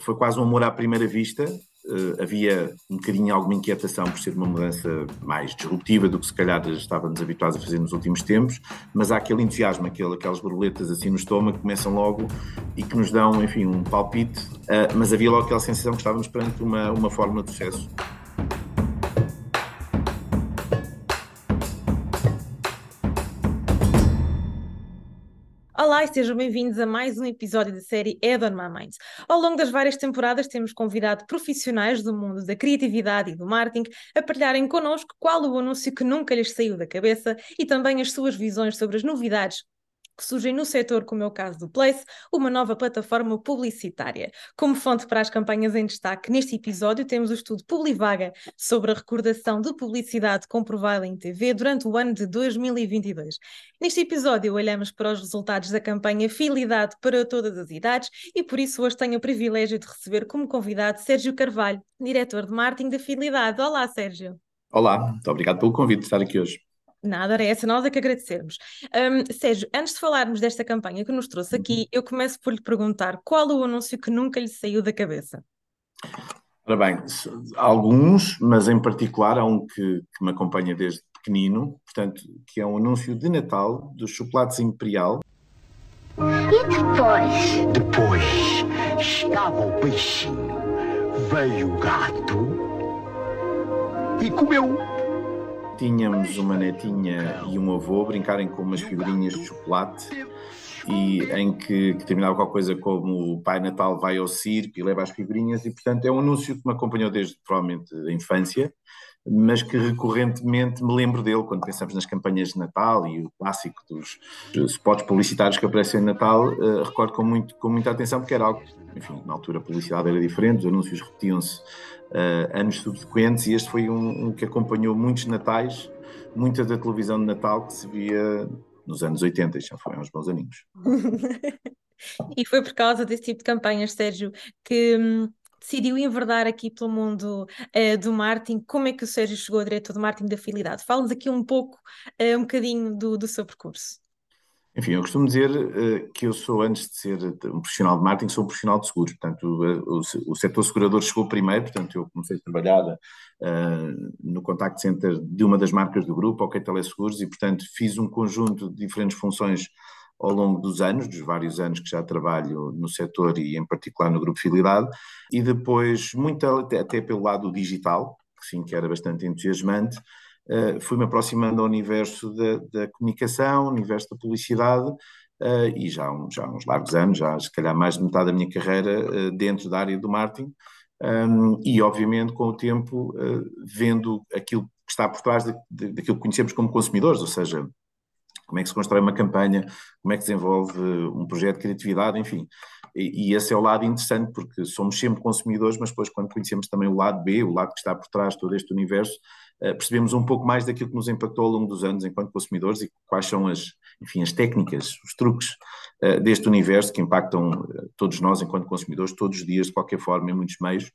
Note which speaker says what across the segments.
Speaker 1: foi quase um amor à primeira vista. Uh, havia um bocadinho alguma inquietação por ser uma mudança mais disruptiva do que se calhar estávamos habituados a fazer nos últimos tempos, mas há aquele entusiasmo, aquele, aquelas borboletas assim no estômago que começam logo e que nos dão, enfim, um palpite, uh, mas havia logo aquela sensação que estávamos perante uma, uma fórmula de sucesso.
Speaker 2: Olá e sejam bem-vindos a mais um episódio da série Ed on My Mind. Ao longo das várias temporadas temos convidado profissionais do mundo da criatividade e do marketing a partilharem connosco qual o anúncio que nunca lhes saiu da cabeça e também as suas visões sobre as novidades que surgem no setor, como é o caso do Place, uma nova plataforma publicitária. Como fonte para as campanhas em destaque, neste episódio temos o estudo Publivaga sobre a recordação de publicidade comprovada em TV durante o ano de 2022. Neste episódio olhamos para os resultados da campanha Fidelidade para todas as idades e por isso hoje tenho o privilégio de receber como convidado Sérgio Carvalho, diretor de marketing da Fidelidade. Olá, Sérgio.
Speaker 1: Olá, muito obrigado pelo convite de estar aqui hoje.
Speaker 2: Nada, era essa, nós é que agradecermos. Um, Sérgio, antes de falarmos desta campanha que nos trouxe aqui, uhum. eu começo por lhe perguntar qual o anúncio que nunca lhe saiu da cabeça?
Speaker 1: Ora bem, alguns, mas em particular há um que, que me acompanha desde pequenino, portanto, que é um anúncio de Natal dos chocolates Imperial.
Speaker 3: E depois? Depois estava o peixinho, veio o gato e comeu
Speaker 1: tínhamos uma netinha e um avô brincarem com umas figurinhas de chocolate e em que, que, terminava qualquer coisa como o Pai Natal vai ao circo e leva as figurinhas e portanto é um anúncio que me acompanhou desde provavelmente a infância mas que recorrentemente me lembro dele quando pensamos nas campanhas de Natal e o clássico dos spots publicitários que aparecem em Natal, uh, recordo com, muito, com muita atenção porque era algo, enfim, na altura a publicidade era diferente, os anúncios repetiam-se uh, anos subsequentes e este foi um, um, que acompanhou muitos natais, muita da televisão de Natal que se via nos anos 80, já foram uns bons aninhos.
Speaker 2: e foi por causa desse tipo de campanhas, Sérgio, que hum, decidiu enverdar aqui pelo mundo uh, do marketing. Como é que o Sérgio chegou a diretor do marketing da Fidelidade? Fala-nos aqui um pouco, uh, um bocadinho do, do seu percurso.
Speaker 1: Enfim, eu costumo dizer uh, que eu sou, antes de ser um profissional de marketing, sou um profissional de seguros. Portanto, o, o, o setor segurador chegou primeiro, portanto, eu comecei a trabalhar uh, no contact center de uma das marcas do grupo, OK Teleseguros, e, portanto, fiz um conjunto de diferentes funções ao longo dos anos, dos vários anos que já trabalho no setor e, em particular, no Grupo Fidelidade, e depois, muito até, até pelo lado digital, que sim, que era bastante entusiasmante, uh, fui-me aproximando ao universo da, da comunicação, universo da publicidade, uh, e já, um, já há uns largos anos, já se calhar mais de metade da minha carreira uh, dentro da área do marketing, um, e obviamente com o tempo vendo aquilo que está por trás de, de, daquilo que conhecemos como consumidores, ou seja, como é que se constrói uma campanha, como é que se desenvolve um projeto de criatividade, enfim. E, esse é o lado interessante, porque somos sempre consumidores, mas depois, quando conhecemos também o lado B, o lado que está por trás de todo este universo, uh, percebemos um pouco mais daquilo que nos impactou ao longo dos anos enquanto consumidores e quais são as, enfim, as técnicas, os truques uh, deste universo que impactam uh, todos nós enquanto consumidores, todos os dias, de qualquer forma, em muitos meios.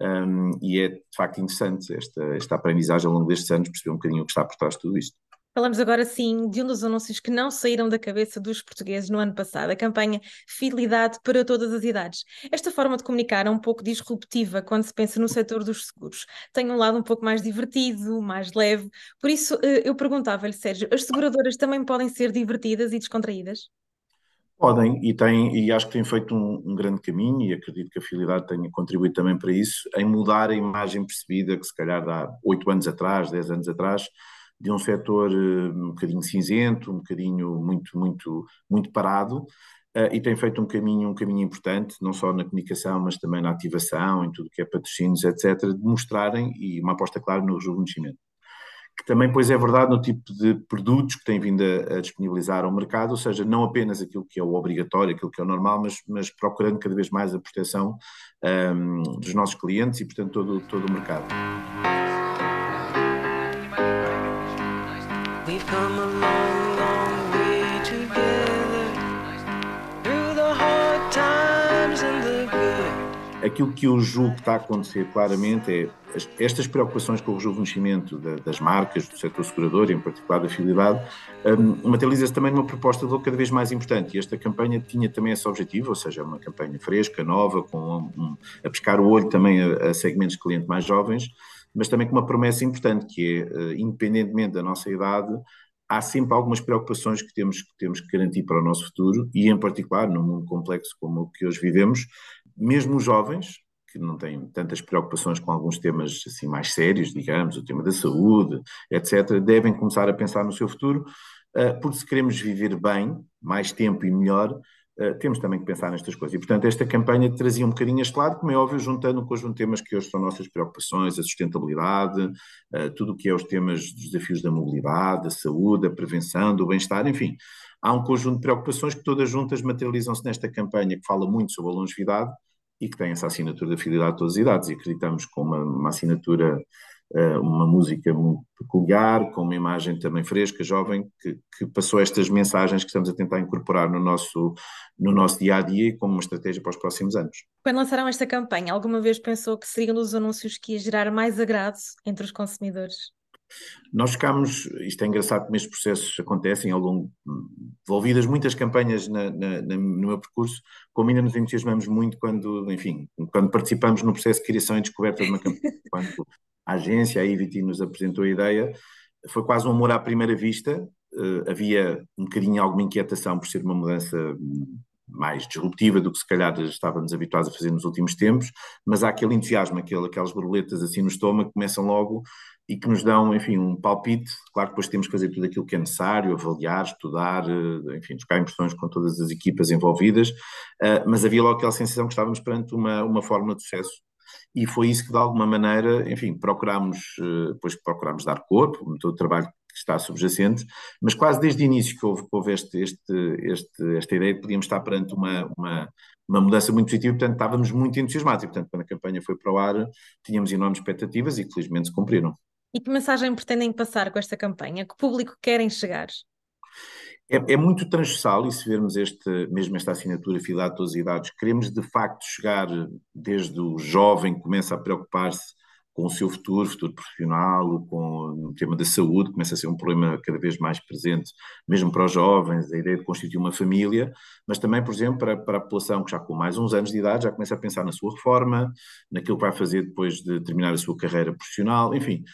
Speaker 1: Um, e é de facto interessante esta, esta aprendizagem ao longo destes anos, perceber um bocadinho o que está por trás de tudo isto.
Speaker 2: Falamos agora sim de um dos anúncios que não saíram da cabeça dos portugueses no ano passado, a campanha Fidelidade para todas as idades. Esta forma de comunicar é um pouco disruptiva quando se pensa no setor dos seguros. Tem um lado um pouco mais divertido, mais leve. Por isso, eh, eu perguntava-lhe, Sérgio, as seguradoras também podem ser divertidas e descontraídas?
Speaker 1: Podem, e, têm, e acho que têm feito um, um, grande caminho, e acredito que a Fidelidade tenha contribuído também para isso, em mudar a imagem percebida que se calhar há oito anos atrás, dez anos atrás, de um setor eh, um bocadinho cinzento, um bocadinho muito, muito, muito parado, Uh, e tem feito um caminho, um caminho importante, não só na comunicação, mas também na ativação, em tudo que é patrocínios, etc., de mostrarem, e uma aposta clara no rejuvenescimento. Que também, pois, é verdade no tipo de produtos que têm vindo a, a, disponibilizar ao mercado, ou seja, não apenas aquilo que é o obrigatório, aquilo que é o normal, mas, mas procurando cada vez mais a proteção um, dos nossos clientes e, portanto, todo, todo o mercado. We've come a long, long way together. Through the hard times and the good. Aquilo que eu julgo que está a acontecer claramente é estas preocupações com o rejuvenescimento das marcas, do setor segurador, em particular da fidelidade, um, materializa-se também numa proposta de cada vez mais importante. E esta campanha tinha também esse objetivo, ou seja, uma campanha fresca, nova, com um, a pescar o olho também a, a segmentos de clientes mais jovens, mas também com uma promessa importante, que é, uh, independentemente da nossa idade, há sempre algumas preocupações que temos, que temos que garantir para o nosso futuro, e em particular, num mundo complexo como o que hoje vivemos, mesmo os jovens, que não têm tantas preocupações com alguns temas assim mais sérios, digamos, o tema da saúde, etc., devem começar a pensar no seu futuro, uh, porque se queremos viver bem, mais tempo e melhor, uh, temos também que pensar nestas coisas. E, portanto, esta campanha trazia um bocadinho este lado, como é óbvio, juntando um conjunto de temas que hoje são nossas preocupações, a sustentabilidade, uh, tudo o que é os temas dos desafios da mobilidade, da saúde, da prevenção, do bem-estar, enfim. Há um conjunto de preocupações que todas juntas materializam-se nesta campanha que fala muito sobre a longevidade, e que tem essa assinatura da fidelidade a todas as idades. E acreditamos com uma, uma assinatura, uma música muito peculiar, com uma imagem também fresca, jovem, que, que, passou estas mensagens que estamos a tentar incorporar no nosso, no nosso dia a dia e como uma estratégia para os próximos anos.
Speaker 2: Quando lançaram esta campanha, alguma vez pensou que seria um dos anúncios que ia gerar mais agrado entre os consumidores?
Speaker 1: Nós ficámos, isto é engraçado como estes processos acontecem ao longo, envolvidas muitas campanhas na, na, na, no meu percurso, como ainda nos entusiasmamos muito quando, enfim, quando participamos no processo de criação e descoberta de uma campanha, quando a agência, a IVT, nos apresentou a ideia, foi quase um amor à primeira vista, uh, havia um bocadinho alguma inquietação por ser uma mudança mais disruptiva do que se calhar estávamos habituados a fazer nos últimos tempos, mas há aquele entusiasmo, aquele, aquelas borboletas assim no estômago que começam logo e que nos dão, enfim, um palpite. Claro que depois temos que fazer tudo aquilo que é necessário, avaliar, estudar, eh, enfim, buscar impressões com todas as equipas envolvidas, eh, mas havia logo aquela sensação que estávamos perante uma, uma fórmula de sucesso e foi isso que de alguma maneira, enfim, procurámos, eh, depois procurámos dar corpo, todo o trabalho que está subjacente, mas quase desde o início que houve, houve este, este, este, esta ideia de podíamos estar perante uma, uma, uma mudança muito positiva, portanto estávamos muito entusiasmados e portanto quando a campanha foi para o ar tínhamos enormes expectativas e felizmente se cumpriram.
Speaker 2: E que mensagem pretendem passar com esta campanha? Que público querem chegar?
Speaker 1: É, é, muito transversal e se vermos este, mesmo esta assinatura fidade a todas as idades, queremos de facto chegar desde o jovem que começa a preocupar-se com o seu futuro, futuro profissional, com o tema da saúde, começa a ser um problema cada vez mais presente, mesmo para os jovens, a ideia de constituir uma família, mas também, por exemplo, para, para a população que já com mais uns anos de idade já começa a pensar na sua reforma, naquilo que vai fazer depois de terminar a sua carreira profissional, enfim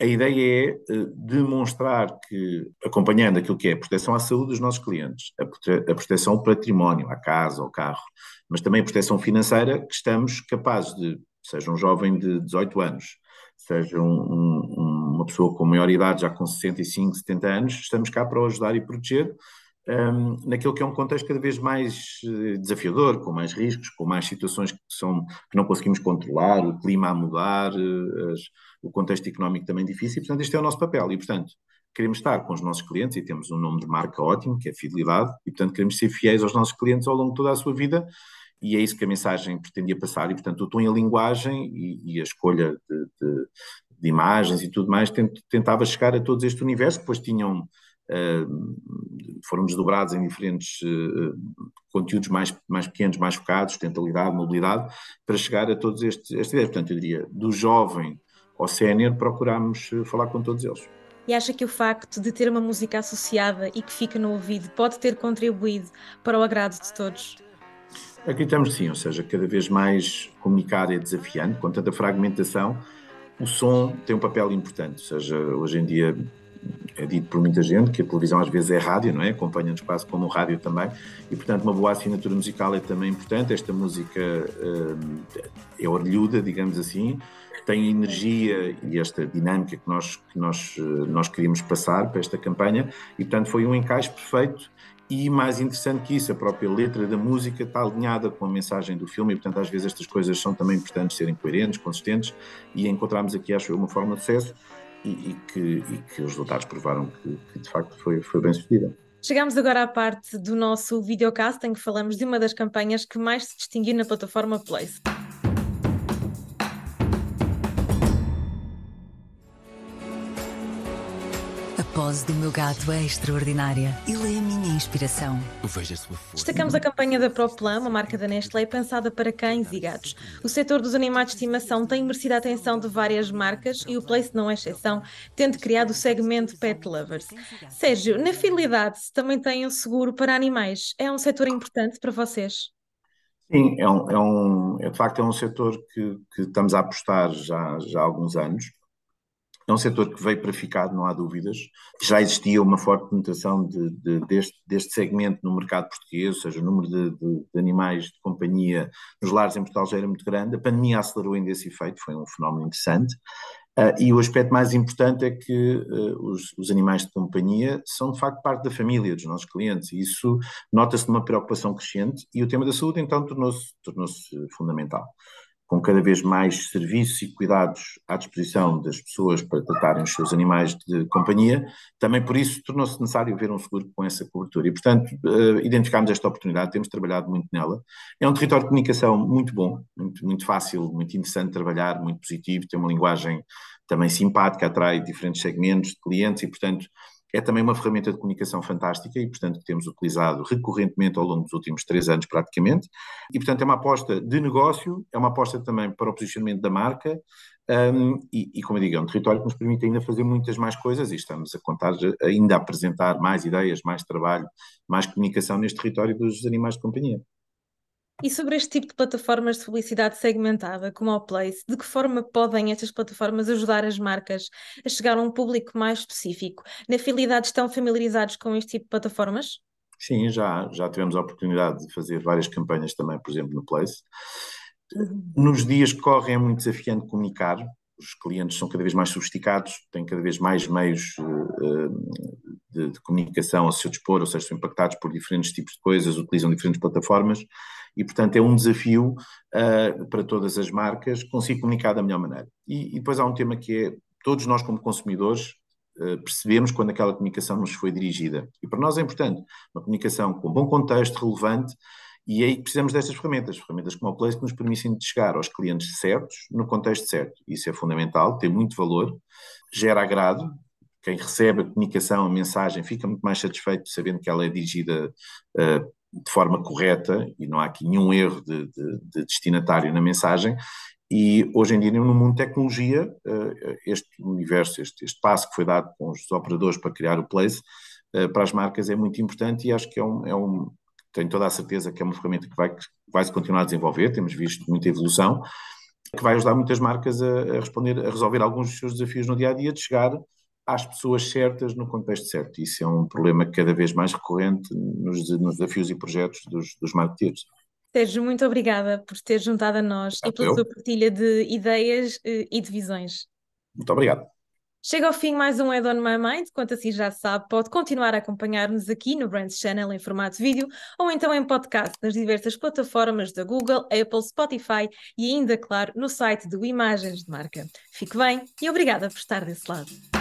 Speaker 1: a ideia é uh, demonstrar que, acompanhando aquilo que é a proteção à saúde dos nossos clientes, a proteção ao património, à casa, ao carro, mas também a proteção financeira, que estamos capazes de, seja um jovem de 18 anos, seja um, um, uma pessoa com maior idade, já com 65, 70 anos, estamos cá para o ajudar e proteger, um, naquilo que é um contexto cada vez mais uh, desafiador, com mais riscos, com mais situações que, são, que não conseguimos controlar, o clima a mudar, uh, as, o contexto económico também difícil, portanto este é o nosso papel, e portanto queremos estar com os nossos clientes, e temos um nome de marca ótimo, que é fidelidade, e portanto queremos ser fiéis aos nossos clientes ao longo de toda a sua vida, e é isso que a mensagem pretendia passar, e portanto o tom e a linguagem e, e a escolha de, de, de, imagens e tudo mais tentava chegar a todos este universo, depois tinham foram desdobrados em diferentes uh, conteúdos mais, mais pequenos, mais focados, sustentabilidade, mobilidade, para chegar a todos estes, esta ideia. Portanto, eu diria, do jovem ao sénior, procurámos uh, falar com todos eles.
Speaker 2: E acha que o facto de ter uma música associada e que fica no ouvido pode ter contribuído para o agrado de todos?
Speaker 1: Acreditamos sim, ou seja, cada vez mais comunicar é desafiante, com tanta fragmentação, o som tem um papel importante, ou seja, hoje em dia é dito por muita gente que a televisão às vezes é rádio, não é? Acompanha-nos quase como rádio também, e portanto uma boa assinatura musical é também importante. Esta música uh, é orelhuda, digamos assim, tem energia e esta dinâmica que nós, que nós, uh, nós queríamos passar para esta campanha, e portanto foi um encaixe perfeito. E mais interessante que isso, a própria letra da música está alinhada com a mensagem do filme, e portanto às vezes estas coisas são também importantes serem coerentes, consistentes, e encontramos aqui, acho eu, uma forma de sucesso e, e, que, e que, os resultados provaram que, que, de facto foi, foi bem sucedida.
Speaker 2: Chegamos agora à parte do nosso videocast em que falamos de uma das campanhas que mais se distinguiu na plataforma Place.
Speaker 4: Do meu gato é extraordinária. Ele é a minha inspiração.
Speaker 2: Veja a sua força. Destacamos a campanha da ProPlan, uma marca da Nestlé pensada para cães e gatos. O setor dos animais de estimação tem merecido a atenção de várias marcas e o Place não é exceção, tendo criado o segmento Pet Lovers. Sérgio, na fidelidade também tem um seguro para animais. É um setor importante para vocês?
Speaker 1: Sim, é, um, é, um, é de facto é um setor que, que estamos a apostar já, já há alguns anos. É um setor que veio para ficar, não há dúvidas. Já existia uma forte penetração de, de, deste, deste segmento no mercado português, ou seja, o número de, de, animais de companhia nos lares em Portugal já era muito grande. A pandemia acelerou ainda esse efeito, foi um fenómeno interessante. Uh, e o aspecto mais importante é que uh, os, os, animais de companhia são de facto parte da família dos nossos clientes e isso nota-se numa preocupação crescente e o tema da saúde então tornou-se tornou fundamental com cada vez mais serviços e cuidados à disposição das pessoas para tratarem os seus animais de companhia, também por isso tornou-se necessário haver um seguro com essa cobertura. E, portanto, uh, identificámos esta oportunidade, temos trabalhado muito nela. É um território de comunicação muito bom, muito, muito fácil, muito interessante de trabalhar, muito positivo, tem uma linguagem também simpática, atrai diferentes segmentos de clientes e, portanto, é também uma ferramenta de comunicação fantástica e, portanto, que temos utilizado recorrentemente ao longo dos últimos três anos, praticamente. E, portanto, é uma aposta de negócio, é uma aposta também para o posicionamento da marca. Um, e, e, como eu digo, é um território que nos permite ainda fazer muitas mais coisas e estamos a contar ainda a apresentar mais ideias, mais trabalho, mais comunicação neste território dos animais de companhia.
Speaker 2: E sobre este tipo de plataformas de publicidade segmentada, como o Place, de que forma podem estas plataformas ajudar as marcas a chegar a um público mais específico? Na fidelidade estão familiarizados com este tipo de plataformas?
Speaker 1: Sim, já, já tivemos a oportunidade de fazer várias campanhas também, por exemplo, no Place. Uhum. Nos dias que correm é muito desafiante comunicar, os clientes são cada vez mais sofisticados, têm cada vez mais meios uh, de, de, comunicação a seu dispor, ou seja, são impactados por diferentes tipos de coisas, utilizam diferentes plataformas e, portanto, é um desafio uh, para todas as marcas conseguir comunicar da melhor maneira. E, e, depois há um tema que é, todos nós como consumidores uh, percebemos quando aquela comunicação nos foi dirigida. E para nós é importante uma comunicação com bom contexto, relevante, e é aí precisamos destas ferramentas, ferramentas como o Place que nos permitem chegar aos clientes certos, no contexto certo. Isso é fundamental, tem muito valor, gera agrado, quem recebe a comunicação, a mensagem, fica muito mais satisfeito sabendo que ela é dirigida uh, de forma correta e não há aqui nenhum erro de, de, de destinatário na mensagem. E hoje em dia, no mundo de tecnologia, eh, este universo, este, este passo que foi dado com os operadores para criar o Place, eh, para as marcas é muito importante e acho que é um, é um tenho toda a certeza que é uma ferramenta que vai, que vai se continuar a desenvolver, temos visto muita evolução, que vai ajudar muitas marcas a, a responder, a resolver alguns dos seus desafios no dia a dia, de chegar às pessoas certas no contexto certo. Isso é um problema cada vez mais recorrente nos, nos desafios e projetos dos, dos marketeers.
Speaker 2: Sérgio, muito obrigada por ter juntado a nós e pela sua partilha de ideias eh, e de visões.
Speaker 1: Muito obrigado.
Speaker 2: Chega ao fim mais um Head on My Mind. Quanto assim já sabe, pode continuar a acompanhar-nos aqui no Brands Channel em formato vídeo ou então em podcast nas diversas plataformas da Google, Apple, Spotify e ainda, claro, no site do Imagens de Marca. Fique bem e obrigada por estar desse lado.